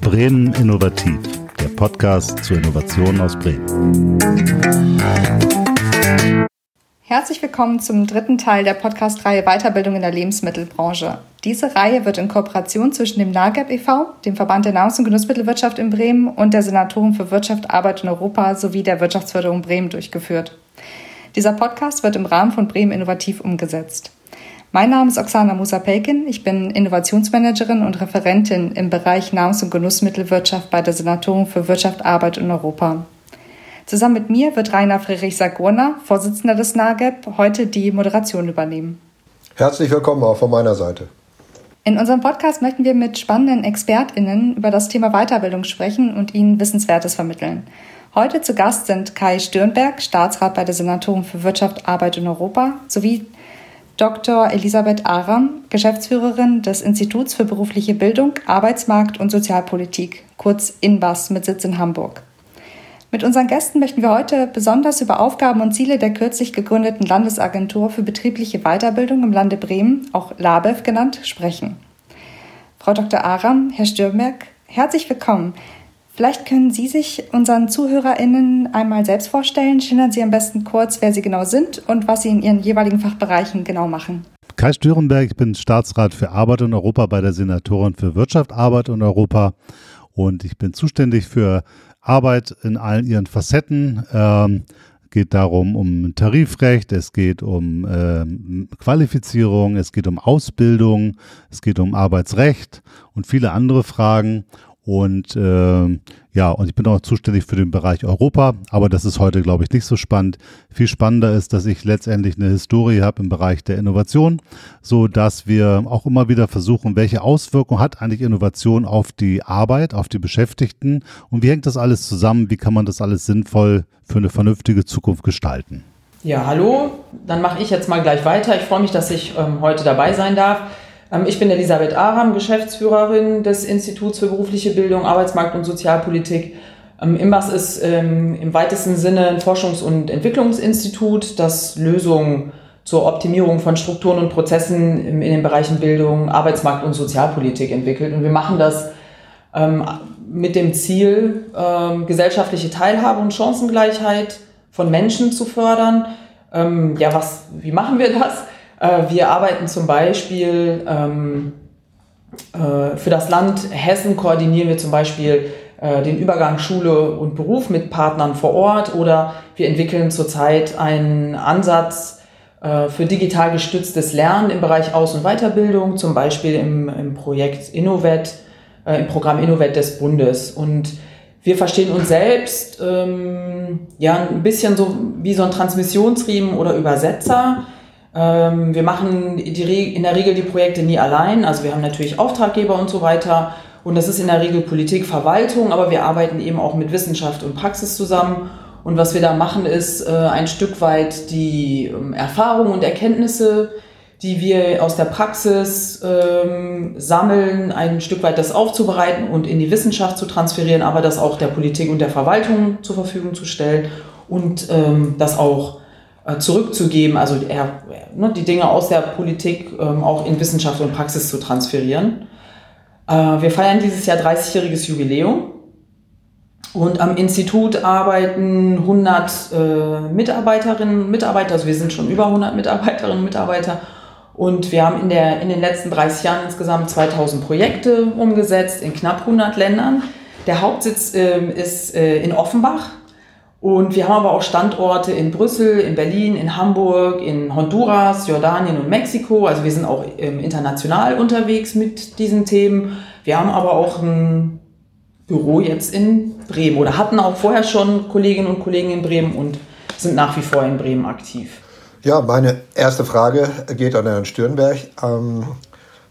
Bremen Innovativ, der Podcast zur Innovation aus Bremen. Herzlich willkommen zum dritten Teil der Podcast-Reihe Weiterbildung in der Lebensmittelbranche. Diese Reihe wird in Kooperation zwischen dem NAGEP e.V., dem Verband der Nahrungs- und Genussmittelwirtschaft in Bremen und der Senatoren für Wirtschaft, Arbeit in Europa sowie der Wirtschaftsförderung Bremen durchgeführt. Dieser Podcast wird im Rahmen von Bremen Innovativ umgesetzt. Mein Name ist Oksana Musa-Pelkin. Ich bin Innovationsmanagerin und Referentin im Bereich Nahrungs- und Genussmittelwirtschaft bei der Senatorin für Wirtschaft, Arbeit in Europa. Zusammen mit mir wird Rainer Friedrich Sagurna, Vorsitzender des NAGEP, heute die Moderation übernehmen. Herzlich willkommen auch von meiner Seite. In unserem Podcast möchten wir mit spannenden ExpertInnen über das Thema Weiterbildung sprechen und ihnen Wissenswertes vermitteln. Heute zu Gast sind Kai Stürnberg, Staatsrat bei der Senatorin für Wirtschaft, Arbeit in Europa, sowie Dr. Elisabeth Aram, Geschäftsführerin des Instituts für berufliche Bildung, Arbeitsmarkt und Sozialpolitik, kurz INBAS mit Sitz in Hamburg. Mit unseren Gästen möchten wir heute besonders über Aufgaben und Ziele der kürzlich gegründeten Landesagentur für betriebliche Weiterbildung im Lande Bremen, auch LABEV genannt, sprechen. Frau Dr. Aram, Herr Stürmerk, herzlich willkommen. Vielleicht können Sie sich unseren ZuhörerInnen einmal selbst vorstellen. Schildern Sie am besten kurz, wer Sie genau sind und was Sie in Ihren jeweiligen Fachbereichen genau machen. Kai Stürenberg, ich bin Staatsrat für Arbeit in Europa bei der Senatorin für Wirtschaft, Arbeit in Europa und ich bin zuständig für Arbeit in allen ihren Facetten. Ähm, geht darum um Tarifrecht, es geht um ähm, Qualifizierung, es geht um Ausbildung, es geht um Arbeitsrecht und viele andere Fragen. Und äh, ja, und ich bin auch zuständig für den Bereich Europa, aber das ist heute, glaube ich, nicht so spannend. Viel spannender ist, dass ich letztendlich eine Historie habe im Bereich der Innovation, so dass wir auch immer wieder versuchen, welche Auswirkungen hat eigentlich Innovation auf die Arbeit, auf die Beschäftigten und wie hängt das alles zusammen? Wie kann man das alles sinnvoll für eine vernünftige Zukunft gestalten? Ja, hallo. Dann mache ich jetzt mal gleich weiter. Ich freue mich, dass ich ähm, heute dabei sein darf. Ähm, ich bin Elisabeth Aram, Geschäftsführerin des Instituts für berufliche Bildung, Arbeitsmarkt und Sozialpolitik. Ähm, IMBAS ist ähm, im weitesten Sinne ein Forschungs- und Entwicklungsinstitut, das Lösungen zur Optimierung von Strukturen und Prozessen in den Bereichen Bildung, Arbeitsmarkt und Sozialpolitik entwickelt. Und wir machen das mit dem Ziel, gesellschaftliche Teilhabe und Chancengleichheit von Menschen zu fördern. Ja, was, wie machen wir das? Äh, wir arbeiten zum Beispiel ähm, äh, für das Land Hessen koordinieren wir zum Beispiel äh, den Übergang Schule und Beruf mit Partnern vor Ort oder wir entwickeln zurzeit einen Ansatz für digital gestütztes Lernen im Bereich Aus- und Weiterbildung, zum Beispiel im, im Projekt Innovet, im Programm Innovet des Bundes. Und wir verstehen uns selbst ähm, ja ein bisschen so wie so ein Transmissionsriemen oder Übersetzer wir machen in der Regel die Projekte nie allein. Also wir haben natürlich Auftraggeber und so weiter. Und das ist in der Regel Politik, Verwaltung, aber wir arbeiten eben auch mit Wissenschaft und Praxis zusammen. Und was wir da machen, ist äh, ein Stück weit die ähm, Erfahrungen und Erkenntnisse, die wir aus der Praxis ähm, sammeln, ein Stück weit das aufzubereiten und in die Wissenschaft zu transferieren, aber das auch der Politik und der Verwaltung zur Verfügung zu stellen und ähm, das auch zurückzugeben, also eher, ne, die Dinge aus der Politik ähm, auch in Wissenschaft und Praxis zu transferieren. Äh, wir feiern dieses Jahr 30-jähriges Jubiläum und am Institut arbeiten 100 äh, Mitarbeiterinnen und Mitarbeiter, also wir sind schon über 100 Mitarbeiterinnen und Mitarbeiter und wir haben in, der, in den letzten 30 Jahren insgesamt 2000 Projekte umgesetzt in knapp 100 Ländern. Der Hauptsitz äh, ist äh, in Offenbach und wir haben aber auch Standorte in Brüssel, in Berlin, in Hamburg, in Honduras, Jordanien und Mexiko. Also wir sind auch ähm, international unterwegs mit diesen Themen. Wir haben aber auch ein Büro jetzt in Bremen oder hatten auch vorher schon Kolleginnen und Kollegen in Bremen und sind nach wie vor in Bremen aktiv. Ja, meine erste Frage geht an Herrn Stürnberg. Ähm,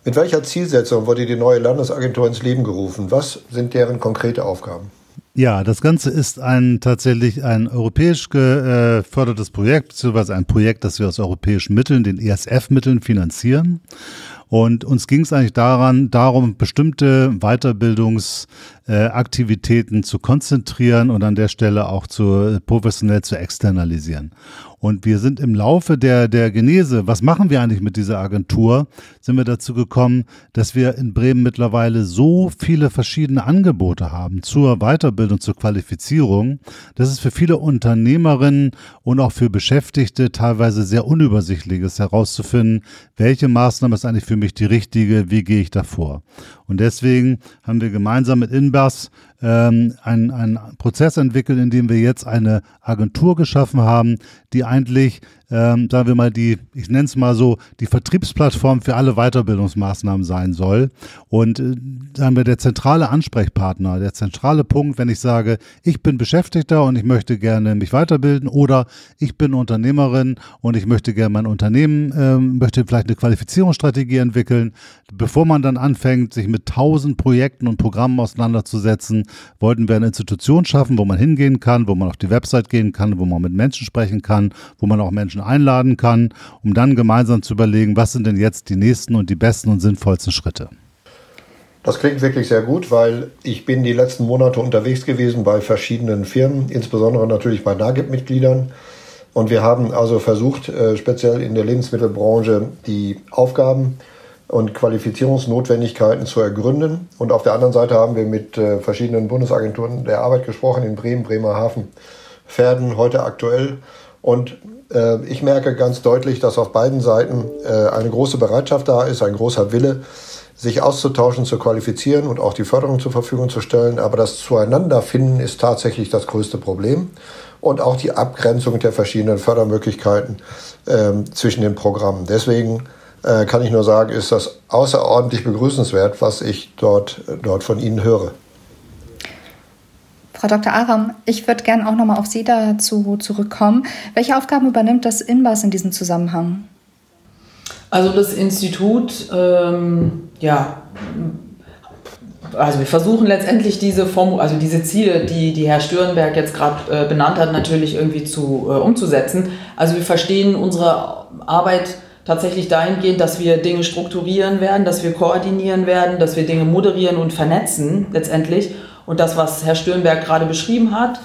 mit welcher Zielsetzung wurde die neue Landesagentur ins Leben gerufen? Was sind deren konkrete Aufgaben? Ja, das Ganze ist ein tatsächlich ein europäisch gefördertes Projekt, beziehungsweise ein Projekt, das wir aus europäischen Mitteln, den ESF-Mitteln finanzieren. Und uns ging es eigentlich daran, darum, bestimmte Weiterbildungsthemen äh, zu konzentrieren und an der Stelle auch zu professionell zu externalisieren. Und wir sind im Laufe der, der Genese, was machen wir eigentlich mit dieser Agentur, sind wir dazu gekommen, dass wir in Bremen mittlerweile so viele verschiedene Angebote haben zur Weiterbildung, zur Qualifizierung, dass es für viele Unternehmerinnen und auch für Beschäftigte teilweise sehr unübersichtlich ist, herauszufinden, welche Maßnahme ist eigentlich für mich die richtige, wie gehe ich davor. Und deswegen haben wir gemeinsam mit Inbas ähm, einen, einen Prozess entwickelt, in dem wir jetzt eine Agentur geschaffen haben, die eigentlich ähm, sagen wir mal, die, ich nenne es mal so, die Vertriebsplattform für alle Weiterbildungsmaßnahmen sein soll. Und äh, sagen wir, der zentrale Ansprechpartner, der zentrale Punkt, wenn ich sage, ich bin Beschäftigter und ich möchte gerne mich weiterbilden oder ich bin Unternehmerin und ich möchte gerne mein Unternehmen, äh, möchte vielleicht eine Qualifizierungsstrategie entwickeln. Bevor man dann anfängt, sich mit tausend Projekten und Programmen auseinanderzusetzen, wollten wir eine Institution schaffen, wo man hingehen kann, wo man auf die Website gehen kann, wo man mit Menschen sprechen kann, wo man auch Menschen Menschen einladen kann, um dann gemeinsam zu überlegen, was sind denn jetzt die nächsten und die besten und sinnvollsten Schritte. Das klingt wirklich sehr gut, weil ich bin die letzten Monate unterwegs gewesen bei verschiedenen Firmen, insbesondere natürlich bei NAGIP-Mitgliedern. Und wir haben also versucht, äh, speziell in der Lebensmittelbranche die Aufgaben und Qualifizierungsnotwendigkeiten zu ergründen. Und auf der anderen Seite haben wir mit äh, verschiedenen Bundesagenturen der Arbeit gesprochen, in Bremen, Bremerhaven, Pferden, heute aktuell. Und ich merke ganz deutlich, dass auf beiden Seiten äh, eine große Bereitschaft da ist, ein großer Wille, sich auszutauschen, zu qualifizieren und auch die Förderung zur Verfügung zu stellen. Aber das Zueinanderfinden ist tatsächlich das größte Problem. Und auch die Abgrenzung der verschiedenen Fördermöglichkeiten ähm, zwischen den Programmen. Deswegen äh, kann ich nur sagen, ist das außerordentlich begrüßenswert, was ich dort, dort von Ihnen höre. Frau Dr. Aram, ich würde gerne auch nochmal auf Sie dazu zurückkommen. Welche Aufgaben übernimmt das INBAS in diesem Zusammenhang? Also das Institut, ähm, ja, also wir versuchen letztendlich diese Form, also diese Ziele, die, die Herr Stürenberg jetzt gerade äh, benannt hat, natürlich irgendwie zu, äh, umzusetzen. Also wir verstehen unsere Arbeit tatsächlich dahingehend, dass wir Dinge strukturieren werden, dass wir koordinieren werden, dass wir Dinge moderieren und vernetzen letztendlich und das, was Herr Stürnberg gerade beschrieben hat.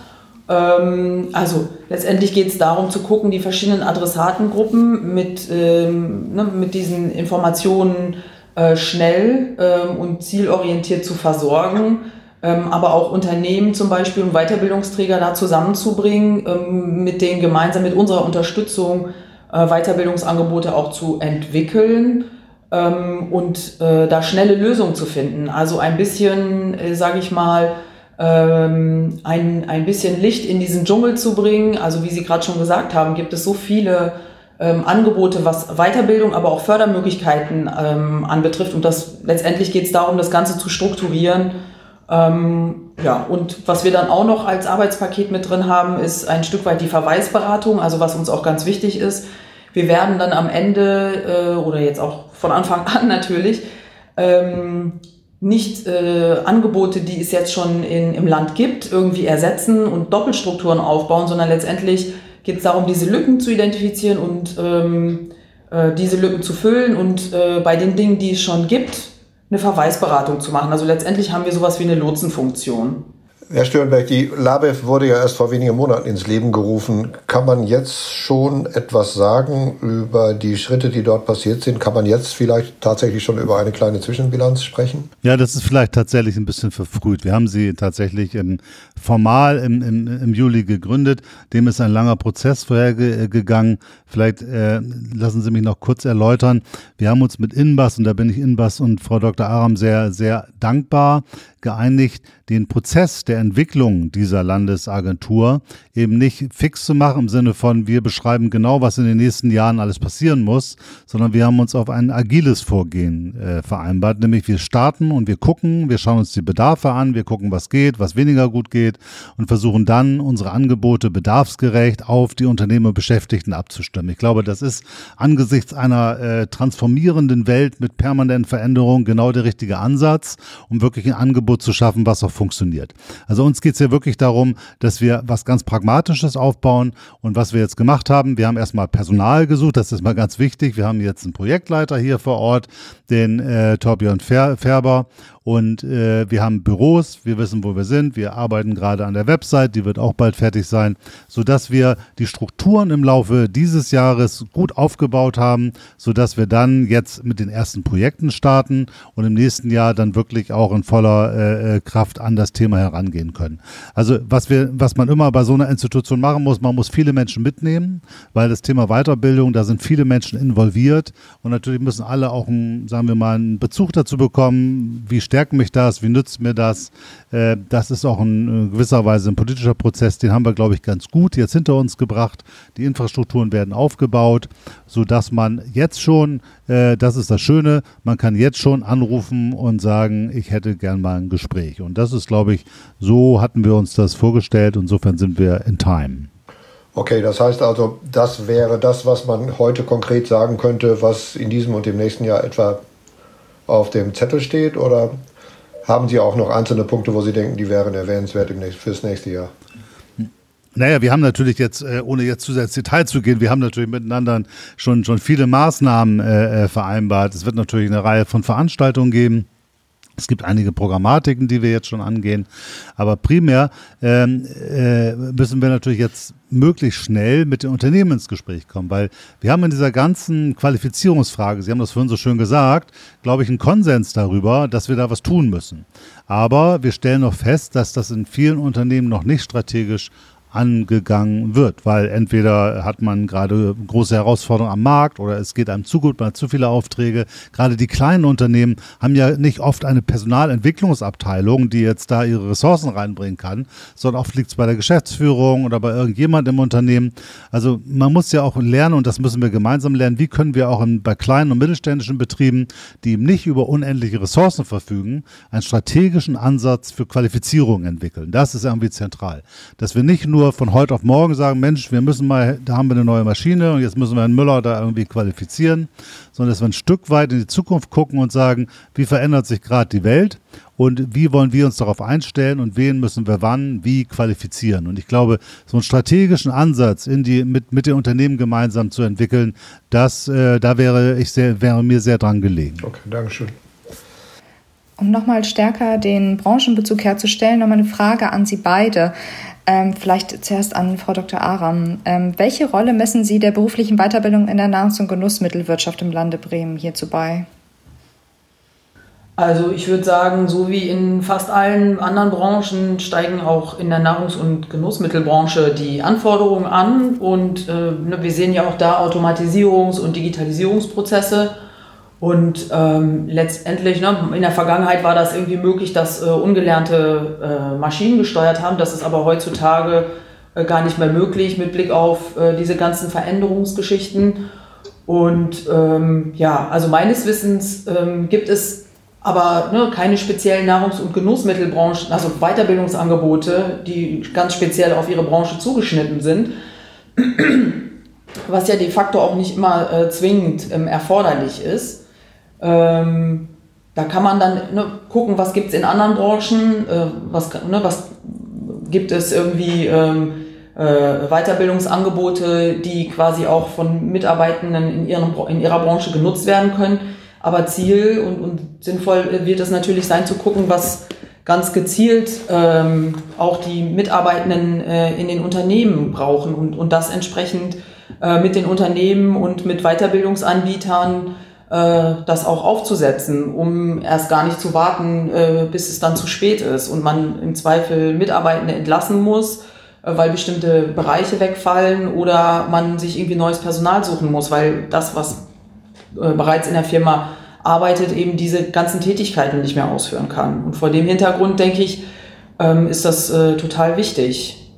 Ähm, also letztendlich geht es darum zu gucken, die verschiedenen Adressatengruppen mit, ähm, ne, mit diesen Informationen äh, schnell ähm, und zielorientiert zu versorgen. Ähm, aber auch Unternehmen zum Beispiel und Weiterbildungsträger da zusammenzubringen, ähm, mit denen gemeinsam mit unserer Unterstützung äh, Weiterbildungsangebote auch zu entwickeln ähm, und äh, da schnelle Lösungen zu finden. Also ein bisschen, äh, sage ich mal, ähm, ein, ein bisschen Licht in diesen Dschungel zu bringen. Also wie Sie gerade schon gesagt haben, gibt es so viele ähm, Angebote, was Weiterbildung, aber auch Fördermöglichkeiten ähm, anbetrifft. Und das letztendlich geht es darum, das Ganze zu strukturieren. Ähm, ja, und was wir dann auch noch als Arbeitspaket mit drin haben, ist ein Stück weit die Verweisberatung, also was uns auch ganz wichtig ist. Wir werden dann am Ende äh, oder jetzt auch von Anfang an natürlich ähm, nicht äh, Angebote, die es jetzt schon in, im Land gibt, irgendwie ersetzen und Doppelstrukturen aufbauen, sondern letztendlich geht es darum, diese Lücken zu identifizieren und ähm, äh, diese Lücken zu füllen und äh, bei den Dingen, die es schon gibt, eine Verweisberatung zu machen. Also letztendlich haben wir sowas wie eine Lotsenfunktion. Herr Störnberg, die LABEF wurde ja erst vor wenigen Monaten ins Leben gerufen. Kann man jetzt schon etwas sagen über die Schritte, die dort passiert sind? Kann man jetzt vielleicht tatsächlich schon über eine kleine Zwischenbilanz sprechen? Ja, das ist vielleicht tatsächlich ein bisschen verfrüht. Wir haben sie tatsächlich im, formal im, im, im Juli gegründet. Dem ist ein langer Prozess vorhergegangen. Vielleicht äh, lassen Sie mich noch kurz erläutern. Wir haben uns mit Inbas, und da bin ich Inbas und Frau Dr. Aram sehr, sehr dankbar, geeinigt, den Prozess der Entwicklung dieser Landesagentur eben nicht fix zu machen im Sinne von, wir beschreiben genau, was in den nächsten Jahren alles passieren muss, sondern wir haben uns auf ein agiles Vorgehen äh, vereinbart, nämlich wir starten und wir gucken, wir schauen uns die Bedarfe an, wir gucken, was geht, was weniger gut geht und versuchen dann unsere Angebote bedarfsgerecht auf die Unternehmer Beschäftigten abzustimmen. Ich glaube, das ist angesichts einer äh, transformierenden Welt mit permanenten Veränderungen genau der richtige Ansatz, um wirklich ein Angebot Angebot zu schaffen, was auch funktioniert. Also uns geht es ja wirklich darum, dass wir was ganz Pragmatisches aufbauen und was wir jetzt gemacht haben, wir haben erstmal Personal gesucht, das ist mal ganz wichtig. Wir haben jetzt einen Projektleiter hier vor Ort, den äh, Torbjörn Färber und äh, wir haben Büros, wir wissen, wo wir sind, wir arbeiten gerade an der Website, die wird auch bald fertig sein, sodass wir die Strukturen im Laufe dieses Jahres gut aufgebaut haben, sodass wir dann jetzt mit den ersten Projekten starten und im nächsten Jahr dann wirklich auch in voller äh, äh Kraft an das Thema herangehen können. Also was wir, was man immer bei so einer Institution machen muss, man muss viele Menschen mitnehmen, weil das Thema Weiterbildung, da sind viele Menschen involviert und natürlich müssen alle auch, einen, sagen wir mal, einen Bezug dazu bekommen, wie stärkt mich das, wie nützt mir das. Äh, das ist auch in äh, gewisser Weise ein politischer Prozess, den haben wir, glaube ich, ganz gut jetzt hinter uns gebracht. Die Infrastrukturen werden aufgebaut, sodass man jetzt schon, äh, das ist das Schöne, man kann jetzt schon anrufen und sagen, ich hätte gern mal ein Gespräch. Und das ist, glaube ich, so hatten wir uns das vorgestellt. Insofern sind wir in time. Okay, das heißt also, das wäre das, was man heute konkret sagen könnte, was in diesem und dem nächsten Jahr etwa auf dem Zettel steht? Oder haben Sie auch noch einzelne Punkte, wo Sie denken, die wären erwähnenswert fürs nächste Jahr? Naja, wir haben natürlich jetzt, äh, ohne jetzt zu sehr ins Detail zu gehen, wir haben natürlich miteinander schon, schon viele Maßnahmen äh, äh vereinbart. Es wird natürlich eine Reihe von Veranstaltungen geben. Es gibt einige Programmatiken, die wir jetzt schon angehen, aber primär ähm, äh, müssen wir natürlich jetzt möglichst schnell mit den Unternehmen ins Gespräch kommen, weil wir haben in dieser ganzen Qualifizierungsfrage, Sie haben das vorhin so schön gesagt, glaube ich, einen Konsens darüber, dass wir da was tun müssen. Aber wir stellen noch fest, dass das in vielen Unternehmen noch nicht strategisch angegangen wird, weil entweder hat man gerade große Herausforderungen am Markt oder es geht einem zu gut, man hat zu viele Aufträge. Gerade die kleinen Unternehmen haben ja nicht oft eine Personalentwicklungsabteilung, die jetzt da ihre Ressourcen reinbringen kann, sondern oft liegt es bei der Geschäftsführung oder bei irgendjemand im Unternehmen. Also man muss ja auch lernen und das müssen wir gemeinsam lernen, wie können wir auch in, bei kleinen und mittelständischen Betrieben, die eben nicht über unendliche Ressourcen verfügen, einen strategischen Ansatz für Qualifizierung entwickeln. Das ist irgendwie zentral. Dass wir nicht nur nur von heute auf morgen sagen, Mensch, wir müssen mal, da haben wir eine neue Maschine und jetzt müssen wir einen Müller da irgendwie qualifizieren, sondern dass wir ein Stück weit in die Zukunft gucken und sagen, wie verändert sich gerade die Welt und wie wollen wir uns darauf einstellen und wen müssen wir wann, wie qualifizieren. Und ich glaube, so einen strategischen Ansatz in die, mit, mit den Unternehmen gemeinsam zu entwickeln, das, äh, da wäre ich sehr, wäre mir sehr dran gelegen. Okay, Dankeschön. Um nochmal stärker den Branchenbezug herzustellen, nochmal eine Frage an Sie beide. Ähm, vielleicht zuerst an Frau Dr. Aram. Ähm, welche Rolle messen Sie der beruflichen Weiterbildung in der Nahrungs- und Genussmittelwirtschaft im Lande Bremen hierzu bei? Also ich würde sagen, so wie in fast allen anderen Branchen steigen auch in der Nahrungs- und Genussmittelbranche die Anforderungen an. Und äh, ne, wir sehen ja auch da Automatisierungs- und Digitalisierungsprozesse. Und ähm, letztendlich, ne, in der Vergangenheit war das irgendwie möglich, dass äh, ungelernte äh, Maschinen gesteuert haben. Das ist aber heutzutage äh, gar nicht mehr möglich mit Blick auf äh, diese ganzen Veränderungsgeschichten. Und ähm, ja, also meines Wissens ähm, gibt es aber ne, keine speziellen Nahrungs- und Genussmittelbranchen, also Weiterbildungsangebote, die ganz speziell auf ihre Branche zugeschnitten sind was ja de facto auch nicht immer äh, zwingend ähm, erforderlich ist. Ähm, da kann man dann ne, gucken, was gibt es in anderen Branchen, äh, was, ne, was gibt es irgendwie ähm, äh, Weiterbildungsangebote, die quasi auch von Mitarbeitenden in, ihrem, in ihrer Branche genutzt werden können. Aber Ziel und, und sinnvoll wird es natürlich sein zu gucken, was ganz gezielt ähm, auch die Mitarbeitenden äh, in den Unternehmen brauchen und, und das entsprechend äh, mit den Unternehmen und mit Weiterbildungsanbietern das auch aufzusetzen, um erst gar nicht zu warten, äh, bis es dann zu spät ist und man im Zweifel Mitarbeitende entlassen muss, äh, weil bestimmte Bereiche wegfallen oder man sich irgendwie neues Personal suchen muss, weil das, was äh, bereits in der Firma arbeitet, eben diese ganzen Tätigkeiten nicht mehr ausführen kann. Und vor dem Hintergrund, denke ich, ähm, ist das äh, total wichtig,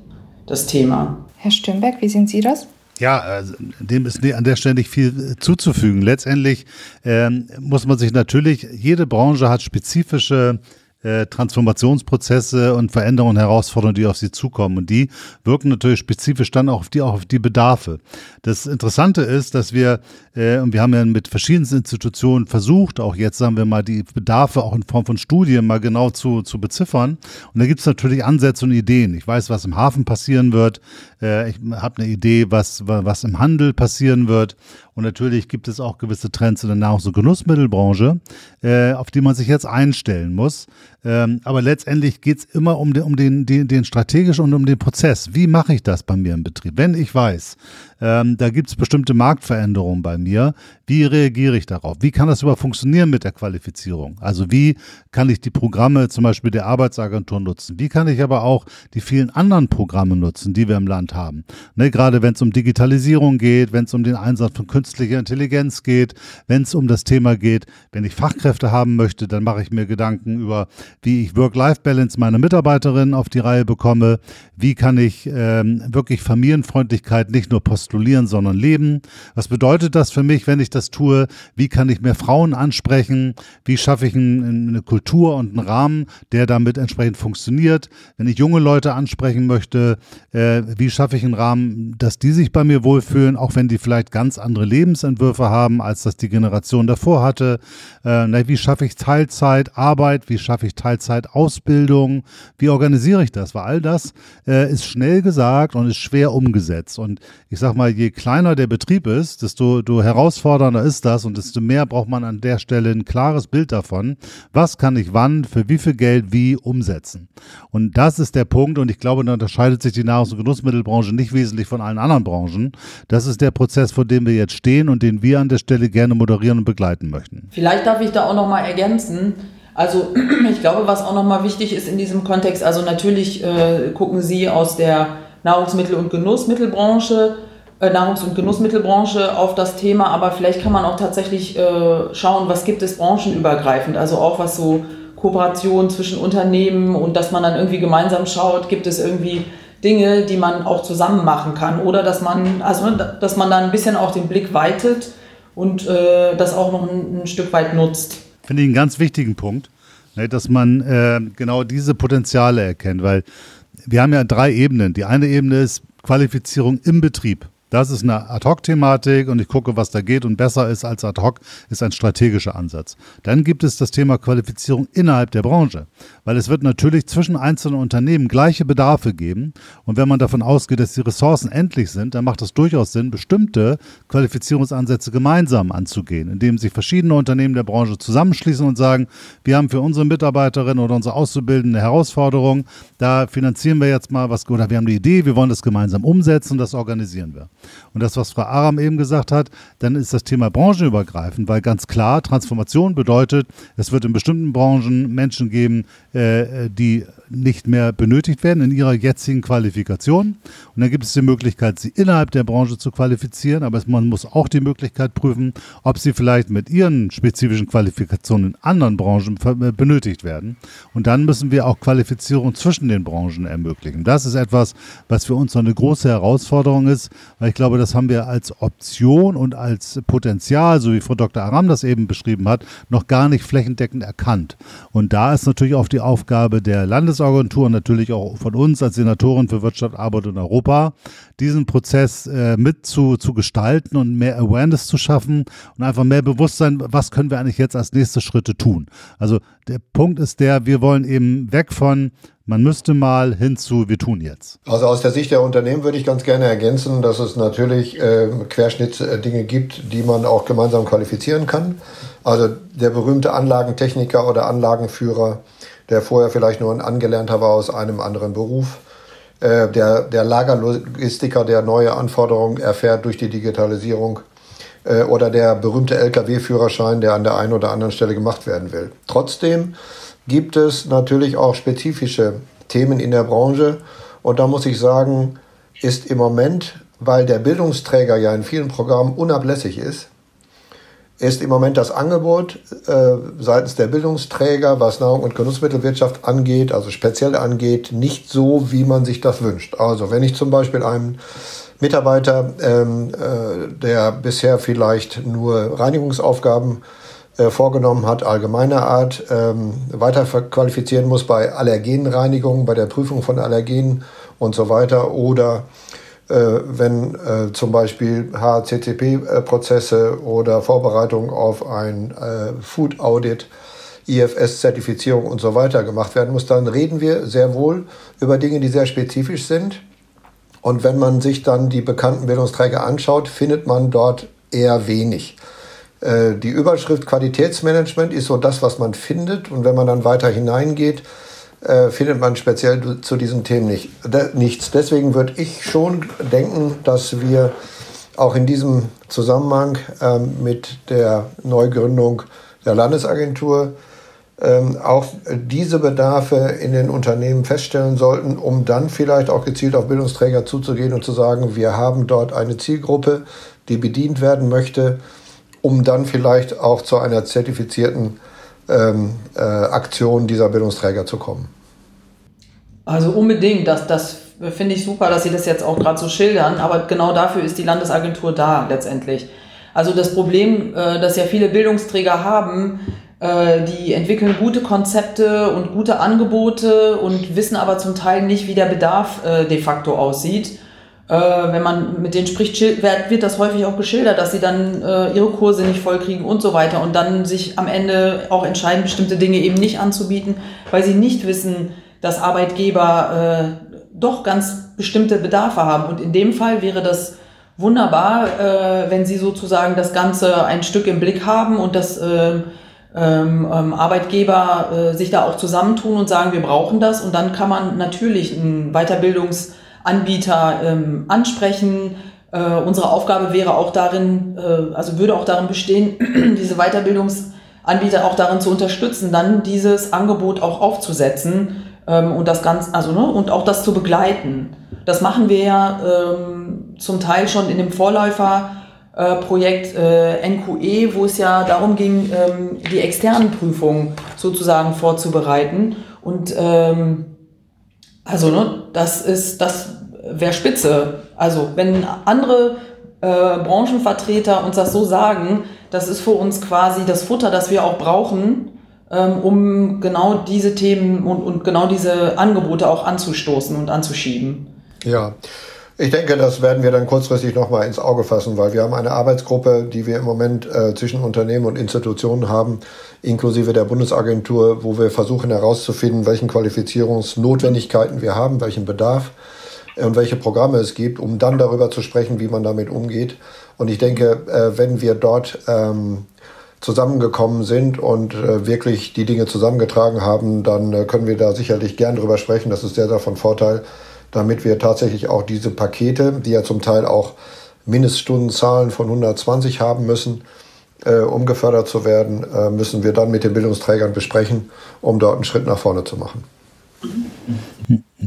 das Thema. Herr Stürnberg, wie sehen Sie das? Ja, also, dem ist an der Stelle nicht viel zuzufügen. Letztendlich ähm, muss man sich natürlich, jede Branche hat spezifische äh, Transformationsprozesse und Veränderungen Herausforderungen, die auf sie zukommen. Und die wirken natürlich spezifisch dann auch auf die, auch auf die Bedarfe. Das Interessante ist, dass wir, äh, und wir haben ja mit verschiedensten Institutionen versucht, auch jetzt sagen wir mal, die Bedarfe auch in Form von Studien mal genau zu, zu beziffern. Und da gibt es natürlich Ansätze und Ideen. Ich weiß, was im Hafen passieren wird. Äh, ich habe eine Idee, was, was im Handel passieren wird. Und natürlich gibt es auch gewisse Trends in der Nahrungs- und Genussmittelbranche, äh, auf die man sich jetzt einstellen muss. Ähm, aber letztendlich geht es immer um, den, um den, den, den strategischen und um den Prozess. Wie mache ich das bei mir im Betrieb? Wenn ich weiß, ähm, da gibt es bestimmte Marktveränderungen bei mir, wie reagiere ich darauf? Wie kann das überhaupt funktionieren mit der Qualifizierung? Also wie kann ich die Programme zum Beispiel der Arbeitsagentur nutzen? Wie kann ich aber auch die vielen anderen Programme nutzen, die wir im Land haben? Ne, gerade wenn es um Digitalisierung geht, wenn es um den Einsatz von künstlicher Intelligenz geht, wenn es um das Thema geht, wenn ich Fachkräfte haben möchte, dann mache ich mir Gedanken über wie ich Work-Life-Balance meiner Mitarbeiterinnen auf die Reihe bekomme, wie kann ich ähm, wirklich Familienfreundlichkeit nicht nur postulieren, sondern leben. Was bedeutet das für mich, wenn ich das tue? Wie kann ich mehr Frauen ansprechen? Wie schaffe ich ein, eine Kultur und einen Rahmen, der damit entsprechend funktioniert? Wenn ich junge Leute ansprechen möchte, äh, wie schaffe ich einen Rahmen, dass die sich bei mir wohlfühlen, auch wenn die vielleicht ganz andere Lebensentwürfe haben, als das die Generation davor hatte? Äh, wie schaffe ich Teilzeit, Arbeit? Wie schaffe ich Teilzeit, Ausbildung? Wie organisiere ich das? Weil all das äh, ist schnell gesagt und ist schwer umgesetzt. Und ich sag mal, je kleiner der Betrieb ist, desto, desto herausfordernder ist das und desto mehr braucht man an der Stelle ein klares Bild davon, was kann ich wann, für wie viel Geld, wie umsetzen. Und das ist der Punkt und ich glaube, da unterscheidet sich die Nahrungs- und Genussmittelbranche nicht wesentlich von allen anderen Branchen. Das ist der Prozess, vor dem wir jetzt stehen und den wir an der Stelle gerne moderieren und begleiten möchten. Vielleicht darf ich da auch noch mal ergänzen. Also ich glaube, was auch nochmal wichtig ist in diesem Kontext, also natürlich äh, gucken Sie aus der Nahrungsmittel- und Genussmittelbranche, äh, Nahrungs- und Genussmittelbranche auf das Thema, aber vielleicht kann man auch tatsächlich äh, schauen, was gibt es branchenübergreifend, also auch was so Kooperation zwischen Unternehmen und dass man dann irgendwie gemeinsam schaut, gibt es irgendwie Dinge, die man auch zusammen machen kann oder dass man, also dass man dann ein bisschen auch den Blick weitet und äh, das auch noch ein, ein Stück weit nutzt finde ich einen ganz wichtigen Punkt, ne, dass man äh, genau diese Potenziale erkennt, weil wir haben ja drei Ebenen. Die eine Ebene ist Qualifizierung im Betrieb. Das ist eine Ad-Hoc-Thematik und ich gucke, was da geht und besser ist als Ad-Hoc ist ein strategischer Ansatz. Dann gibt es das Thema Qualifizierung innerhalb der Branche, weil es wird natürlich zwischen einzelnen Unternehmen gleiche Bedarfe geben und wenn man davon ausgeht, dass die Ressourcen endlich sind, dann macht es durchaus Sinn, bestimmte Qualifizierungsansätze gemeinsam anzugehen, indem sich verschiedene Unternehmen der Branche zusammenschließen und sagen, wir haben für unsere Mitarbeiterinnen oder unsere Auszubildenden eine Herausforderung, da finanzieren wir jetzt mal was oder wir haben eine Idee, wir wollen das gemeinsam umsetzen und das organisieren wir. Und das, was Frau Aram eben gesagt hat, dann ist das Thema branchenübergreifend, weil ganz klar, Transformation bedeutet, es wird in bestimmten Branchen Menschen geben, äh, die nicht mehr benötigt werden in ihrer jetzigen Qualifikation. Und dann gibt es die Möglichkeit, sie innerhalb der Branche zu qualifizieren, aber man muss auch die Möglichkeit prüfen, ob sie vielleicht mit ihren spezifischen Qualifikationen in anderen Branchen äh, benötigt werden. Und dann müssen wir auch Qualifizierung zwischen den Branchen ermöglichen. Das ist etwas, was für uns noch eine große Herausforderung ist, weil ich glaube, das haben wir als Option und als Potenzial, so wie Frau Dr. Aram das eben beschrieben hat, noch gar nicht flächendeckend erkannt. Und da ist natürlich auch die Aufgabe der Landes Bundesagentur und natürlich auch von uns als Senatorin für Wirtschaft, Arbeit und Europa, diesen Prozess äh, mit zu, zu gestalten und mehr Awareness zu schaffen und einfach mehr Bewusstsein, was können wir eigentlich jetzt als nächste Schritte tun. Also der Punkt ist der, wir wollen eben weg von man müsste mal hinzu, wir tun jetzt. Also aus der Sicht der Unternehmen würde ich ganz gerne ergänzen, dass es natürlich äh, Querschnittsdinge gibt, die man auch gemeinsam qualifizieren kann. Also der berühmte Anlagentechniker oder Anlagenführer, der vorher vielleicht nur ein Angelernter war aus einem anderen Beruf. Äh, der, der Lagerlogistiker, der neue Anforderungen erfährt durch die Digitalisierung. Äh, oder der berühmte Lkw-Führerschein, der an der einen oder anderen Stelle gemacht werden will. Trotzdem gibt es natürlich auch spezifische Themen in der Branche. Und da muss ich sagen, ist im Moment, weil der Bildungsträger ja in vielen Programmen unablässig ist, ist im Moment das Angebot äh, seitens der Bildungsträger, was Nahrung- und Genussmittelwirtschaft angeht, also speziell angeht, nicht so, wie man sich das wünscht. Also wenn ich zum Beispiel einem Mitarbeiter, ähm, äh, der bisher vielleicht nur Reinigungsaufgaben äh, vorgenommen hat, allgemeiner Art, ähm, weiter qualifizieren muss bei Allergenreinigung, bei der Prüfung von Allergenen und so weiter oder äh, wenn äh, zum Beispiel HACCP-Prozesse oder Vorbereitung auf ein äh, Food Audit, IFS-Zertifizierung und so weiter gemacht werden muss, dann reden wir sehr wohl über Dinge, die sehr spezifisch sind. Und wenn man sich dann die bekannten Bildungsträger anschaut, findet man dort eher wenig. Äh, die Überschrift Qualitätsmanagement ist so das, was man findet. Und wenn man dann weiter hineingeht, äh, findet man speziell zu diesen Themen nicht, nichts. Deswegen würde ich schon denken, dass wir auch in diesem Zusammenhang ähm, mit der Neugründung der Landesagentur ähm, auch diese Bedarfe in den Unternehmen feststellen sollten, um dann vielleicht auch gezielt auf Bildungsträger zuzugehen und zu sagen, wir haben dort eine Zielgruppe, die bedient werden möchte, um dann vielleicht auch zu einer zertifizierten ähm, äh, Aktion dieser Bildungsträger zu kommen. Also unbedingt, das, das finde ich super, dass Sie das jetzt auch gerade so schildern, aber genau dafür ist die Landesagentur da letztendlich. Also das Problem, äh, das ja viele Bildungsträger haben, äh, die entwickeln gute Konzepte und gute Angebote und wissen aber zum Teil nicht, wie der Bedarf äh, de facto aussieht. Wenn man mit denen spricht, wird das häufig auch geschildert, dass sie dann ihre Kurse nicht vollkriegen und so weiter und dann sich am Ende auch entscheiden, bestimmte Dinge eben nicht anzubieten, weil sie nicht wissen, dass Arbeitgeber äh, doch ganz bestimmte Bedarfe haben. Und in dem Fall wäre das wunderbar, äh, wenn Sie sozusagen das Ganze ein Stück im Blick haben und dass äh, ähm, ähm, Arbeitgeber äh, sich da auch zusammentun und sagen, wir brauchen das. Und dann kann man natürlich einen Weiterbildungsanbieter ähm, ansprechen. Äh, unsere Aufgabe wäre auch darin, äh, also würde auch darin bestehen, diese Weiterbildungsanbieter auch darin zu unterstützen, dann dieses Angebot auch aufzusetzen ähm, und das Ganze, also ne, und auch das zu begleiten. Das machen wir ja ähm, zum Teil schon in dem Vorläuferprojekt äh, äh, NQE, wo es ja darum ging, ähm, die externen Prüfungen sozusagen vorzubereiten. Und ähm, also ne, das ist, das wäre spitze. Also wenn andere äh, Branchenvertreter uns das so sagen, das ist für uns quasi das Futter, das wir auch brauchen, ähm, um genau diese Themen und, und genau diese Angebote auch anzustoßen und anzuschieben. Ja. Ich denke, das werden wir dann kurzfristig nochmal ins Auge fassen, weil wir haben eine Arbeitsgruppe, die wir im Moment äh, zwischen Unternehmen und Institutionen haben, inklusive der Bundesagentur, wo wir versuchen herauszufinden, welchen Qualifizierungsnotwendigkeiten wir haben, welchen Bedarf äh, und welche Programme es gibt, um dann darüber zu sprechen, wie man damit umgeht. Und ich denke, äh, wenn wir dort ähm, zusammengekommen sind und äh, wirklich die Dinge zusammengetragen haben, dann äh, können wir da sicherlich gern drüber sprechen. Das ist sehr, sehr von Vorteil, damit wir tatsächlich auch diese Pakete, die ja zum Teil auch Mindeststundenzahlen von 120 haben müssen, äh, um gefördert zu werden, äh, müssen wir dann mit den Bildungsträgern besprechen, um dort einen Schritt nach vorne zu machen.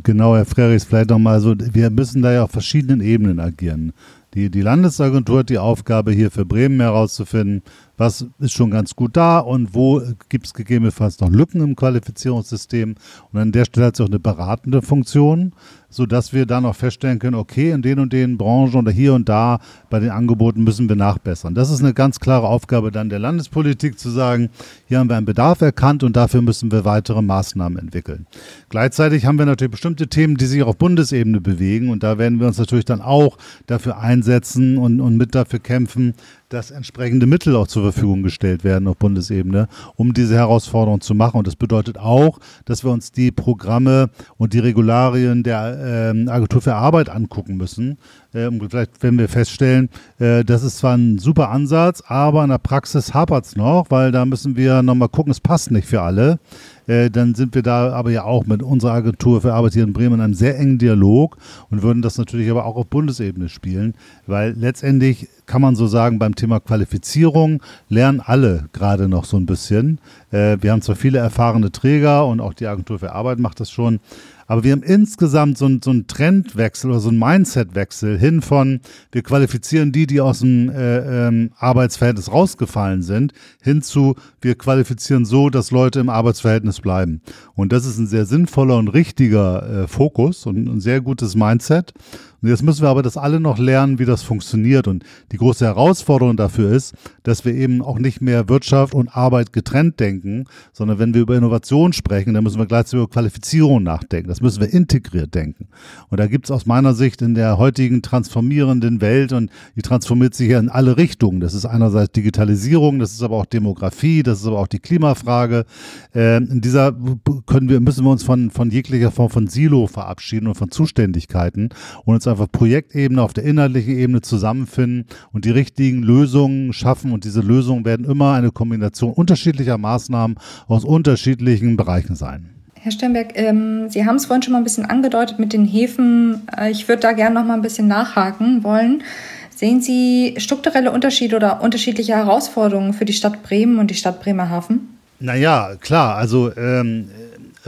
Genau, Herr Frerichs, vielleicht nochmal so, wir müssen da ja auf verschiedenen Ebenen agieren. Die, die Landesagentur hat die Aufgabe, hier für Bremen herauszufinden, was ist schon ganz gut da und wo gibt es gegebenenfalls noch Lücken im Qualifizierungssystem. Und an der Stelle hat es auch eine beratende Funktion, sodass wir dann auch feststellen können, okay, in den und den Branchen oder hier und da bei den Angeboten müssen wir nachbessern. Das ist eine ganz klare Aufgabe dann der Landespolitik zu sagen, hier haben wir einen Bedarf erkannt und dafür müssen wir weitere Maßnahmen entwickeln. Gleichzeitig haben wir natürlich bestimmte Themen, die sich auf Bundesebene bewegen und da werden wir uns natürlich dann auch dafür einsetzen und, und mit dafür kämpfen, dass entsprechende Mittel auch zur Verfügung gestellt werden auf Bundesebene, um diese Herausforderung zu machen. Und das bedeutet auch, dass wir uns die Programme und die Regularien der äh, Agentur für Arbeit angucken müssen. Äh, vielleicht werden wir feststellen, äh, das ist zwar ein super Ansatz, aber in der Praxis hapert es noch, weil da müssen wir nochmal gucken, es passt nicht für alle. Äh, dann sind wir da aber ja auch mit unserer Agentur für Arbeit hier in Bremen in einem sehr engen Dialog und würden das natürlich aber auch auf Bundesebene spielen, weil letztendlich kann man so sagen, beim Thema Qualifizierung lernen alle gerade noch so ein bisschen. Äh, wir haben zwar viele erfahrene Träger und auch die Agentur für Arbeit macht das schon, aber wir haben insgesamt so, so einen Trendwechsel oder so einen Mindsetwechsel hin von, wir qualifizieren die, die aus dem äh, ähm, Arbeitsverhältnis rausgefallen sind, hin zu, wir qualifizieren so, dass Leute im Arbeitsverhältnis bleiben. Und das ist ein sehr sinnvoller und richtiger äh, Fokus und ein sehr gutes Mindset. Und jetzt müssen wir aber das alle noch lernen, wie das funktioniert. Und die große Herausforderung dafür ist, dass wir eben auch nicht mehr Wirtschaft und Arbeit getrennt denken, sondern wenn wir über Innovation sprechen, dann müssen wir gleichzeitig über Qualifizierung nachdenken. Das müssen wir integriert denken. Und da gibt es aus meiner Sicht in der heutigen transformierenden Welt, und die transformiert sich ja in alle Richtungen. Das ist einerseits Digitalisierung, das ist aber auch Demografie, das ist aber auch die Klimafrage. Äh, in dieser können wir, müssen wir uns von, von jeglicher Form von Silo verabschieden und von Zuständigkeiten und uns auf der Projektebene, auf der inhaltlichen Ebene zusammenfinden und die richtigen Lösungen schaffen. Und diese Lösungen werden immer eine Kombination unterschiedlicher Maßnahmen aus unterschiedlichen Bereichen sein. Herr Sternberg, ähm, Sie haben es vorhin schon mal ein bisschen angedeutet mit den Häfen. Äh, ich würde da gerne noch mal ein bisschen nachhaken wollen. Sehen Sie strukturelle Unterschiede oder unterschiedliche Herausforderungen für die Stadt Bremen und die Stadt Bremerhaven? Naja, klar. Also ähm,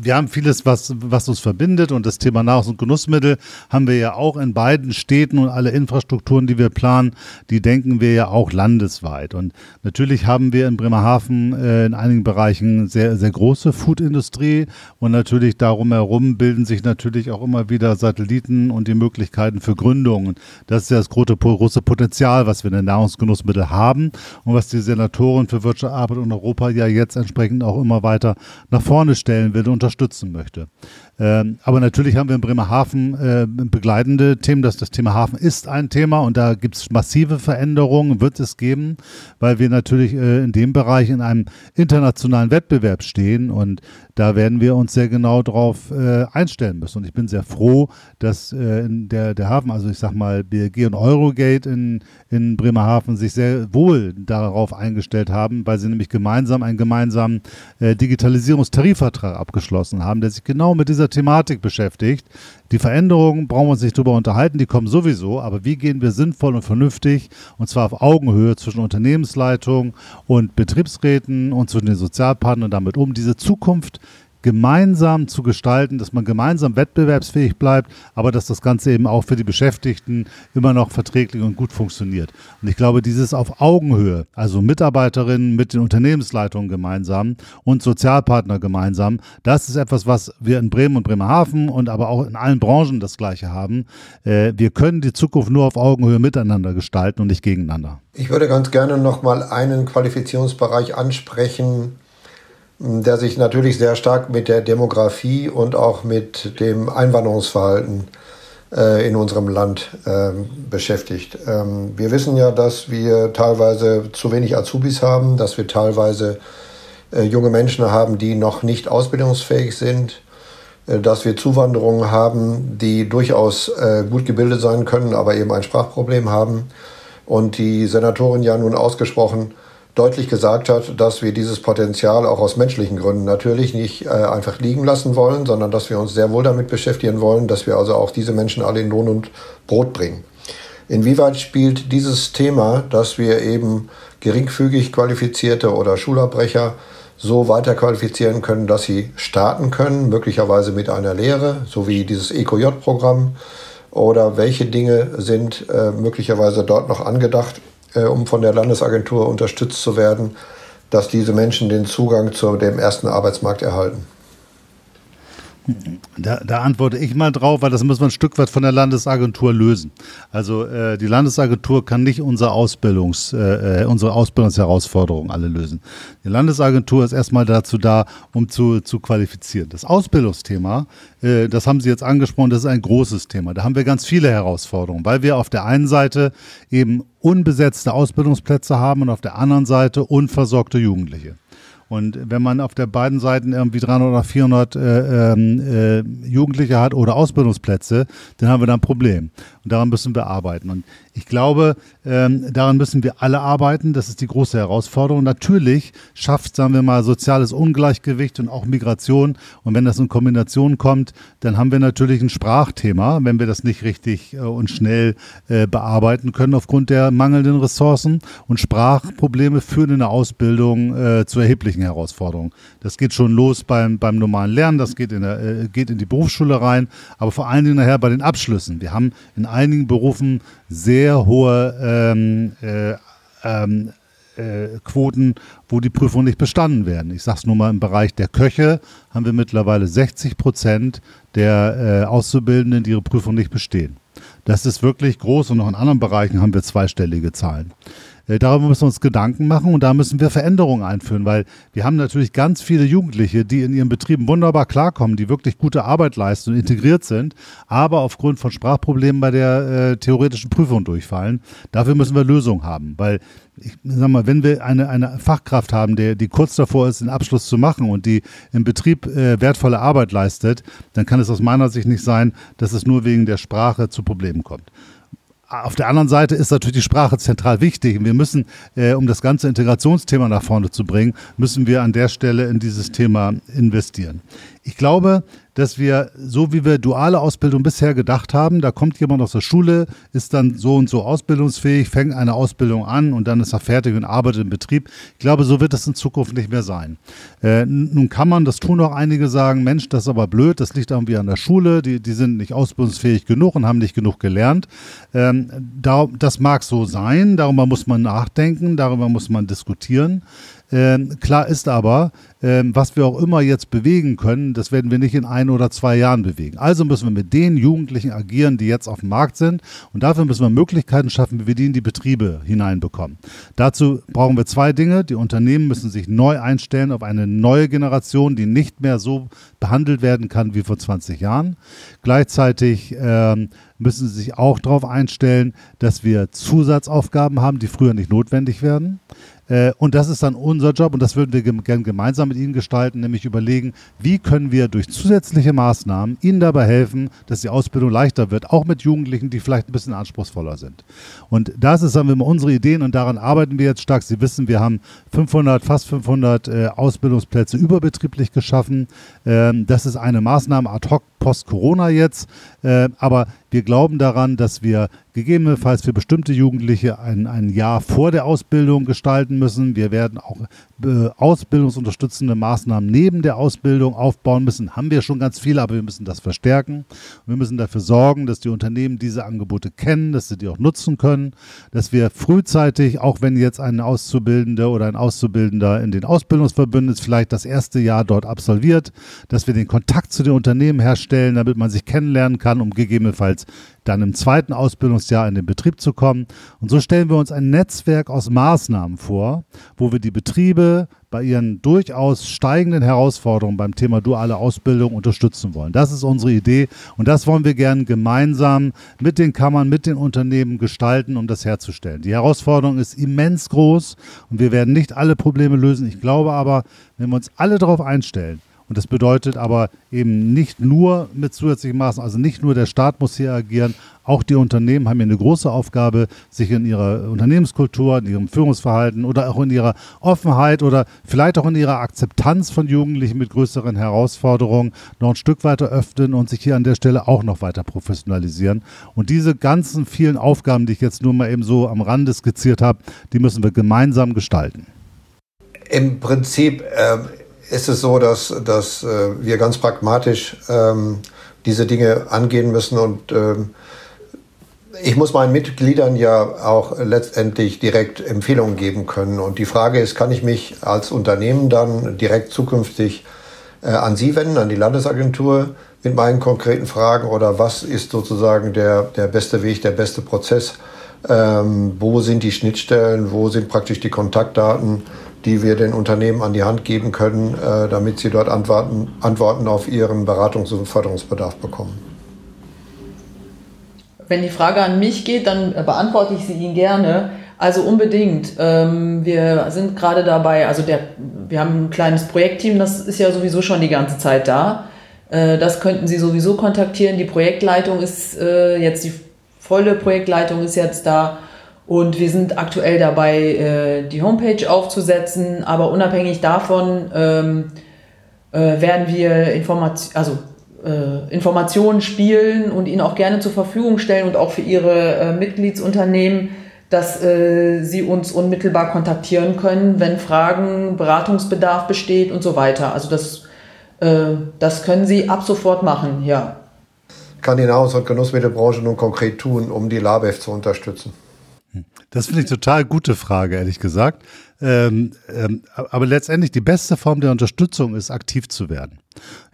wir haben vieles, was, was uns verbindet und das Thema Nahrungs- und Genussmittel haben wir ja auch in beiden Städten und alle Infrastrukturen, die wir planen, die denken wir ja auch landesweit. Und natürlich haben wir in Bremerhaven äh, in einigen Bereichen sehr, sehr große Foodindustrie und natürlich darum herum bilden sich natürlich auch immer wieder Satelliten und die Möglichkeiten für Gründungen. Das ist ja das große, große Potenzial, was wir in den Nahrungsgenussmitteln haben und was die Senatorin für Wirtschaft, Arbeit und Europa ja jetzt entsprechend auch immer weiter nach vorne stellen will und unterstützen möchte. Ähm, aber natürlich haben wir in Bremerhaven äh, begleitende Themen. Das, das Thema Hafen ist ein Thema und da gibt es massive Veränderungen, wird es geben, weil wir natürlich äh, in dem Bereich in einem internationalen Wettbewerb stehen und da werden wir uns sehr genau darauf äh, einstellen müssen. Und ich bin sehr froh, dass äh, der, der Hafen, also ich sag mal BRG und Eurogate in, in Bremerhaven sich sehr wohl darauf eingestellt haben, weil sie nämlich gemeinsam einen gemeinsamen äh, Digitalisierungstarifvertrag abgeschlossen haben, der sich genau mit dieser Thematik beschäftigt. Die Veränderungen brauchen wir uns nicht drüber unterhalten, die kommen sowieso, aber wie gehen wir sinnvoll und vernünftig und zwar auf Augenhöhe zwischen Unternehmensleitung und Betriebsräten und zwischen den Sozialpartnern damit um, diese Zukunft gemeinsam zu gestalten, dass man gemeinsam wettbewerbsfähig bleibt, aber dass das Ganze eben auch für die Beschäftigten immer noch verträglich und gut funktioniert. Und ich glaube, dieses auf Augenhöhe, also Mitarbeiterinnen mit den Unternehmensleitungen gemeinsam und Sozialpartner gemeinsam, das ist etwas, was wir in Bremen und Bremerhaven und aber auch in allen Branchen das Gleiche haben. Äh, wir können die Zukunft nur auf Augenhöhe miteinander gestalten und nicht gegeneinander. Ich würde ganz gerne noch mal einen Qualifizierungsbereich ansprechen, der sich natürlich sehr stark mit der Demografie und auch mit dem Einwanderungsverhalten äh, in unserem Land äh, beschäftigt. Ähm, wir wissen ja, dass wir teilweise zu wenig Azubis haben, dass wir teilweise äh, junge Menschen haben, die noch nicht ausbildungsfähig sind, äh, dass wir Zuwanderungen haben, die durchaus gut gebildet sein können, aber eben ein Sprachproblem haben. Und die Senatorin ja nun ausgesprochen deutlich gesagt hat, dass wir dieses Potenzial auch aus menschlichen Gründen natürlich nicht äh, einfach liegen lassen wollen, sondern dass wir uns sehr wohl damit beschäftigen wollen, dass wir also auch diese Menschen alle in Lohn und Brot bringen. Inwieweit spielt dieses Thema, dass wir eben geringfügig qualifizierte oder Schulabbrecher so weiter qualifizieren können, dass sie starten können, möglicherweise mit einer Lehre, so wie dieses EQJ-Programm, oder welche Dinge sind äh, möglicherweise dort noch angedacht, äh, um von der Landesagentur unterstützt zu werden, dass diese Menschen den Zugang zu dem ersten Arbeitsmarkt erhalten. Da, da, antworte ich mal drauf, weil das müssen wir ein Stück weit von der Landesagentur lösen. Also äh, die Landesagentur kann nicht unsere, Ausbildungs, äh, äh unsere Ausbildungsherausforderungen alle lösen. Die Landesagentur ist erstmal dazu da, um zu, zu qualifizieren. Das Ausbildungsthema, äh, das haben Sie jetzt angesprochen, das ist ein großes Thema. Da haben wir ganz viele Herausforderungen, weil wir auf der einen Seite eben unbesetzte Ausbildungsplätze haben und auf der anderen Seite unversorgte Jugendliche. Und wenn man auf der beiden Seiten irgendwie 300 oder 400 äh, ähm, äh, Jugendliche hat oder Ausbildungsplätze, dann haben wir da ein Problem. Und daran müssen wir arbeiten. Und ich glaube, ähm, daran müssen wir alle arbeiten. Das ist die große Herausforderung. Natürlich schafft, sagen wir mal, soziales Ungleichgewicht und auch Migration. Und wenn das in Kombination kommt, dann haben wir natürlich ein Sprachthema, wenn wir das nicht richtig äh, und schnell äh, bearbeiten können aufgrund der mangelnden Ressourcen. Und Sprachprobleme führen in der Ausbildung äh, zu erheblichen Herausforderungen. Das geht schon los beim, beim normalen Lernen, das geht in, der, äh, geht in die Berufsschule rein, aber vor allen Dingen nachher bei den Abschlüssen. Wir haben in einigen Berufen sehr hohe ähm, äh, ähm, äh, Quoten, wo die Prüfungen nicht bestanden werden. Ich sage es nur mal im Bereich der Köche haben wir mittlerweile 60 Prozent der äh, Auszubildenden, die ihre Prüfung nicht bestehen. Das ist wirklich groß und auch in anderen Bereichen haben wir zweistellige Zahlen. Äh, darüber müssen wir uns Gedanken machen und da müssen wir Veränderungen einführen, weil wir haben natürlich ganz viele Jugendliche, die in ihren Betrieben wunderbar klarkommen, die wirklich gute Arbeit leisten und integriert sind, aber aufgrund von Sprachproblemen bei der äh, theoretischen Prüfung durchfallen. Dafür müssen wir Lösungen haben, weil ich sag mal, wenn wir eine, eine Fachkraft haben, der, die kurz davor ist, den Abschluss zu machen und die im Betrieb äh, wertvolle Arbeit leistet, dann kann es aus meiner Sicht nicht sein, dass es nur wegen der Sprache zu Problemen kommt. Auf der anderen Seite ist natürlich die Sprache zentral wichtig. Wir müssen, äh, um das ganze Integrationsthema nach vorne zu bringen, müssen wir an der Stelle in dieses Thema investieren. Ich glaube, dass wir, so wie wir duale Ausbildung bisher gedacht haben, da kommt jemand aus der Schule, ist dann so und so ausbildungsfähig, fängt eine Ausbildung an und dann ist er fertig und arbeitet im Betrieb. Ich glaube, so wird es in Zukunft nicht mehr sein. Äh, nun kann man, das tun auch einige sagen, Mensch, das ist aber blöd, das liegt irgendwie an der Schule, die, die sind nicht ausbildungsfähig genug und haben nicht genug gelernt. Ähm, da, das mag so sein, darüber muss man nachdenken, darüber muss man diskutieren. Ähm, klar ist aber, ähm, was wir auch immer jetzt bewegen können, das werden wir nicht in ein oder zwei Jahren bewegen. Also müssen wir mit den Jugendlichen agieren, die jetzt auf dem Markt sind. Und dafür müssen wir Möglichkeiten schaffen, wie wir die in die Betriebe hineinbekommen. Dazu brauchen wir zwei Dinge. Die Unternehmen müssen sich neu einstellen auf eine neue Generation, die nicht mehr so behandelt werden kann wie vor 20 Jahren. Gleichzeitig ähm, müssen sie sich auch darauf einstellen, dass wir Zusatzaufgaben haben, die früher nicht notwendig werden. Äh, und das ist dann unser Job und das würden wir gerne gemeinsam mit Ihnen gestalten, nämlich überlegen, wie können wir durch zusätzliche Maßnahmen Ihnen dabei helfen, dass die Ausbildung leichter wird, auch mit Jugendlichen, die vielleicht ein bisschen anspruchsvoller sind. Und das ist, wir mal, unsere Ideen und daran arbeiten wir jetzt stark. Sie wissen, wir haben 500, fast 500 äh, Ausbildungsplätze überbetrieblich geschaffen. Ähm, das ist eine Maßnahme ad hoc post-Corona jetzt. Äh, aber wir glauben daran, dass wir gegebenenfalls für bestimmte Jugendliche ein, ein Jahr vor der Ausbildung gestalten müssen. Wir werden auch äh, ausbildungsunterstützende Maßnahmen neben der Ausbildung aufbauen müssen. Haben wir schon ganz viele, aber wir müssen das verstärken. Wir müssen dafür sorgen, dass die Unternehmen diese Angebote kennen, dass sie die auch nutzen können, dass wir frühzeitig, auch wenn jetzt ein Auszubildender oder ein Auszubildender in den Ausbildungsverbünden ist, vielleicht das erste Jahr dort absolviert, dass wir den Kontakt zu den Unternehmen herstellen, damit man sich kennenlernen kann, um gegebenenfalls dann im zweiten Ausbildungsjahr in den Betrieb zu kommen. Und so stellen wir uns ein Netzwerk aus Maßnahmen vor, wo wir die Betriebe bei ihren durchaus steigenden Herausforderungen beim Thema duale Ausbildung unterstützen wollen. Das ist unsere Idee und das wollen wir gerne gemeinsam mit den Kammern, mit den Unternehmen gestalten, um das herzustellen. Die Herausforderung ist immens groß und wir werden nicht alle Probleme lösen. Ich glaube aber, wenn wir uns alle darauf einstellen, und das bedeutet aber eben nicht nur mit zusätzlichen Maßnahmen, also nicht nur der Staat muss hier agieren, auch die Unternehmen haben hier eine große Aufgabe, sich in ihrer Unternehmenskultur, in ihrem Führungsverhalten oder auch in ihrer Offenheit oder vielleicht auch in ihrer Akzeptanz von Jugendlichen mit größeren Herausforderungen noch ein Stück weiter öffnen und sich hier an der Stelle auch noch weiter professionalisieren. Und diese ganzen vielen Aufgaben, die ich jetzt nur mal eben so am Rande skizziert habe, die müssen wir gemeinsam gestalten. Im Prinzip äh, ist es so, dass, dass äh, wir ganz pragmatisch ähm, diese Dinge angehen müssen und ähm, ich muss meinen Mitgliedern ja auch letztendlich direkt Empfehlungen geben können. Und die Frage ist, kann ich mich als Unternehmen dann direkt zukünftig äh, an Sie wenden, an die Landesagentur mit meinen konkreten Fragen oder was ist sozusagen der, der beste Weg, der beste Prozess? Ähm, wo sind die Schnittstellen? Wo sind praktisch die Kontaktdaten? Die wir den Unternehmen an die Hand geben können, äh, damit sie dort Antworten, Antworten auf ihren Beratungs- und Förderungsbedarf bekommen. Wenn die Frage an mich geht, dann beantworte ich sie Ihnen gerne. Also unbedingt. Ähm, wir sind gerade dabei, also der, wir haben ein kleines Projektteam, das ist ja sowieso schon die ganze Zeit da. Äh, das könnten Sie sowieso kontaktieren. Die Projektleitung ist äh, jetzt, die volle Projektleitung ist jetzt da. Und wir sind aktuell dabei, äh, die Homepage aufzusetzen, aber unabhängig davon ähm, äh, werden wir Information, also, äh, Informationen spielen und Ihnen auch gerne zur Verfügung stellen und auch für Ihre Mitgliedsunternehmen, dass Sie uns unmittelbar kontaktieren können, wenn Fragen, Beratungsbedarf besteht und so weiter. Also das, das können Sie ab sofort machen, ja. Kann die Nahrungs- und Genussmittelbranche nun konkret tun, um die LABEF zu unterstützen? Das finde ich total gute Frage, ehrlich gesagt. Ähm, ähm, aber letztendlich die beste Form der Unterstützung ist, aktiv zu werden.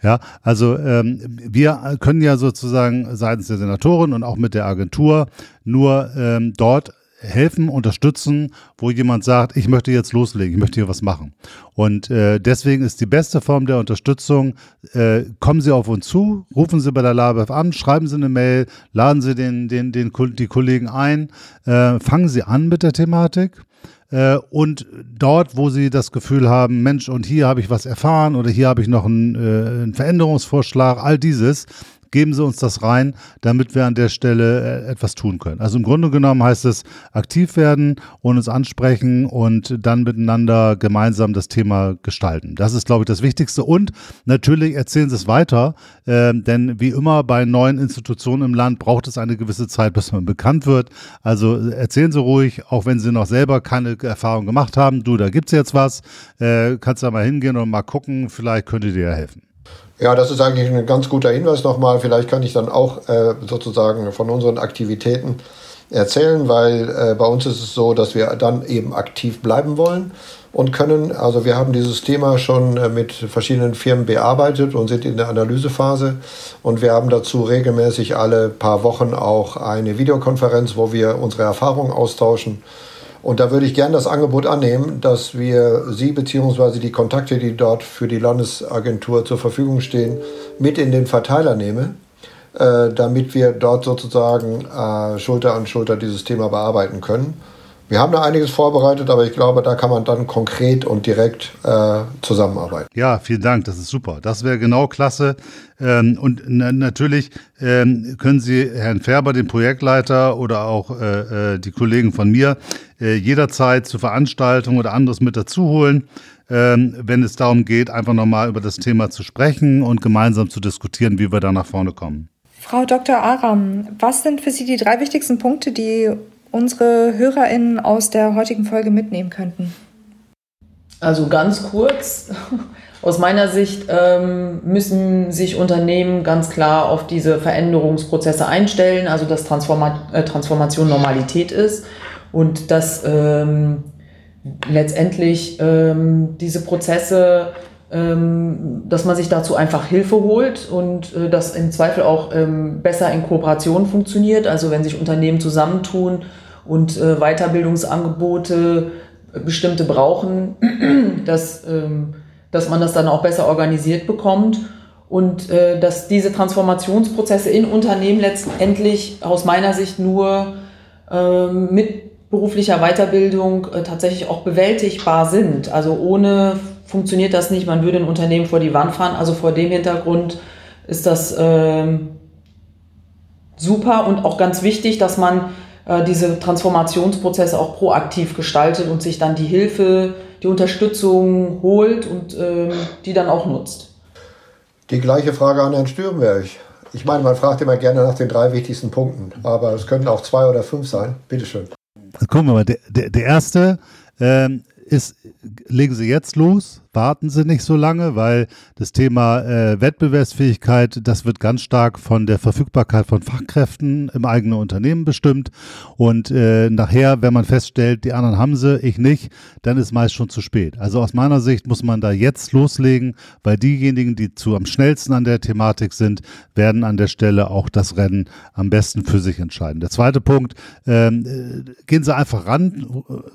Ja, also ähm, wir können ja sozusagen seitens der Senatoren und auch mit der Agentur nur ähm, dort helfen, unterstützen, wo jemand sagt, ich möchte jetzt loslegen, ich möchte hier was machen. Und äh, deswegen ist die beste Form der Unterstützung, äh, kommen Sie auf uns zu, rufen Sie bei der LABEF an, schreiben Sie eine Mail, laden Sie den, den, den, die Kollegen ein, äh, fangen Sie an mit der Thematik äh, und dort, wo sie das Gefühl haben, Mensch, und hier habe ich was erfahren oder hier habe ich noch einen, äh, einen Veränderungsvorschlag, all dieses, geben Sie uns das rein, damit wir an der Stelle äh, etwas tun können. Also im Grunde genommen heißt es aktiv werden und uns ansprechen und dann miteinander gemeinsam das Thema gestalten. Das ist, glaube ich, das Wichtigste. Und natürlich erzählen Sie es weiter, äh, denn wie immer bei neuen Institutionen im Land braucht es eine gewisse Zeit, bis man bekannt wird. Also erzählen Sie ruhig, auch wenn Sie noch selber keine Erfahrung gemacht haben. Du, da gibt es jetzt was, äh, kannst da mal hingehen und mal gucken, vielleicht könnte dir ja helfen. Ja, das ist eigentlich ein ganz guter Hinweis nochmal. Vielleicht kann ich dann auch äh, sozusagen von unseren Aktivitäten erzählen, weil äh, bei uns ist es so, dass wir dann eben aktiv bleiben wollen und können. Also wir haben dieses Thema schon äh, mit verschiedenen Firmen bearbeitet und sind in der Analysephase und wir haben dazu regelmäßig alle paar Wochen auch eine Videokonferenz, wo wir unsere Erfahrungen austauschen und da würde ich gerne das Angebot annehmen, dass wir Sie bzw. die Kontakte, die dort für die Landesagentur zur Verfügung stehen, mit in den Verteiler nehme, äh, damit wir dort sozusagen äh, Schulter an Schulter dieses Thema bearbeiten können. Wir haben da einiges vorbereitet, aber ich glaube, da kann man dann konkret und direkt äh, zusammenarbeiten. Ja, vielen Dank, das ist super. Das wäre genau klasse. Ähm, und natürlich ähm, können Sie Herrn Färber, den Projektleiter oder auch äh, äh, die Kollegen von mir äh, jederzeit zur Veranstaltung oder anderes mit dazu holen. Ähm, wenn es darum geht, einfach nochmal über das Thema zu sprechen und gemeinsam zu diskutieren, wie wir da nach vorne kommen. Frau Dr. Aram, was sind für Sie die drei wichtigsten Punkte, die unsere HörerInnen aus der heutigen Folge mitnehmen könnten? Also ganz kurz, aus meiner Sicht ähm, müssen sich Unternehmen ganz klar auf diese Veränderungsprozesse einstellen, also dass Transforma äh, Transformation Normalität ist und dass ähm, letztendlich ähm, diese Prozesse, ähm, dass man sich dazu einfach Hilfe holt und äh, das im Zweifel auch ähm, besser in Kooperation funktioniert. Also wenn sich Unternehmen zusammentun, und äh, Weiterbildungsangebote äh, bestimmte brauchen, dass, ähm, dass man das dann auch besser organisiert bekommt und äh, dass diese Transformationsprozesse in Unternehmen letztendlich aus meiner Sicht nur äh, mit beruflicher Weiterbildung äh, tatsächlich auch bewältigbar sind. Also ohne funktioniert das nicht, man würde ein Unternehmen vor die Wand fahren. Also vor dem Hintergrund ist das ähm, super und auch ganz wichtig, dass man äh, diese Transformationsprozesse auch proaktiv gestaltet und sich dann die Hilfe, die Unterstützung holt und äh, die dann auch nutzt. Die gleiche Frage an Herrn Stürmberg. Ich meine, man fragt immer gerne nach den drei wichtigsten Punkten, aber es könnten auch zwei oder fünf sein. Bitte schön. Gucken wir mal, der, der, der erste ähm, ist, legen Sie jetzt los, warten Sie nicht so lange, weil das Thema äh, Wettbewerbsfähigkeit, das wird ganz stark von der Verfügbarkeit von Fachkräften im eigenen Unternehmen bestimmt. Und äh, nachher, wenn man feststellt, die anderen haben sie, ich nicht, dann ist meist schon zu spät. Also aus meiner Sicht muss man da jetzt loslegen, weil diejenigen, die zu am schnellsten an der Thematik sind, werden an der Stelle auch das Rennen am besten für sich entscheiden. Der zweite Punkt, ähm, äh, gehen Sie einfach ran,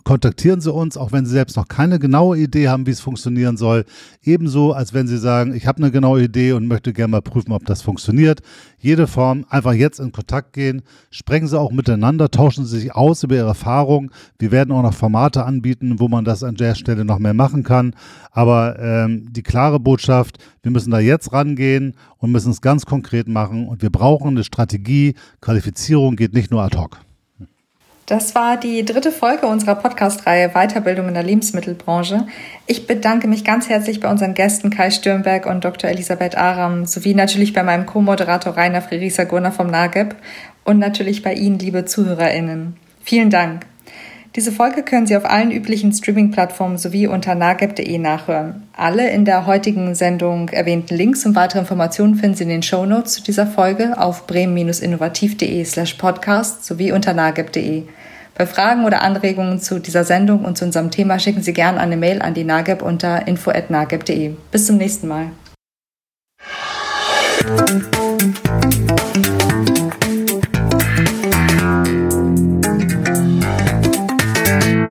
kontaktieren Sie uns, auch wenn Sie selbst noch keine genaue Idee haben, wie es funktioniert funktionieren soll. Ebenso, als wenn Sie sagen, ich habe eine genaue Idee und möchte gerne mal prüfen, ob das funktioniert. Jede Form, einfach jetzt in Kontakt gehen, sprechen Sie auch miteinander, tauschen Sie sich aus über Ihre Erfahrungen. Wir werden auch noch Formate anbieten, wo man das an der Stelle noch mehr machen kann. Aber ähm, die klare Botschaft, wir müssen da jetzt rangehen und müssen es ganz konkret machen. Und wir brauchen eine Strategie. Qualifizierung geht nicht nur ad hoc. Das war die dritte Folge unserer Podcast-Reihe Weiterbildung in der Lebensmittelbranche. Ich bedanke mich ganz herzlich bei unseren Gästen Kai Stürnberg und Dr. Elisabeth Aram sowie natürlich bei meinem Co-Moderator Rainer Friedrichser Gurner vom NAGEP und natürlich bei Ihnen, liebe ZuhörerInnen. Vielen Dank. Diese Folge können Sie auf allen üblichen Streaming-Plattformen sowie unter nageb.de nachhören. Alle in der heutigen Sendung erwähnten Links und weitere Informationen finden Sie in den Show Notes zu dieser Folge auf bremen-innovativ.de slash podcast sowie unter nageb.de. Bei Fragen oder Anregungen zu dieser Sendung und zu unserem Thema schicken Sie gerne eine Mail an die NAGEB unter info.nageb.de. Bis zum nächsten Mal.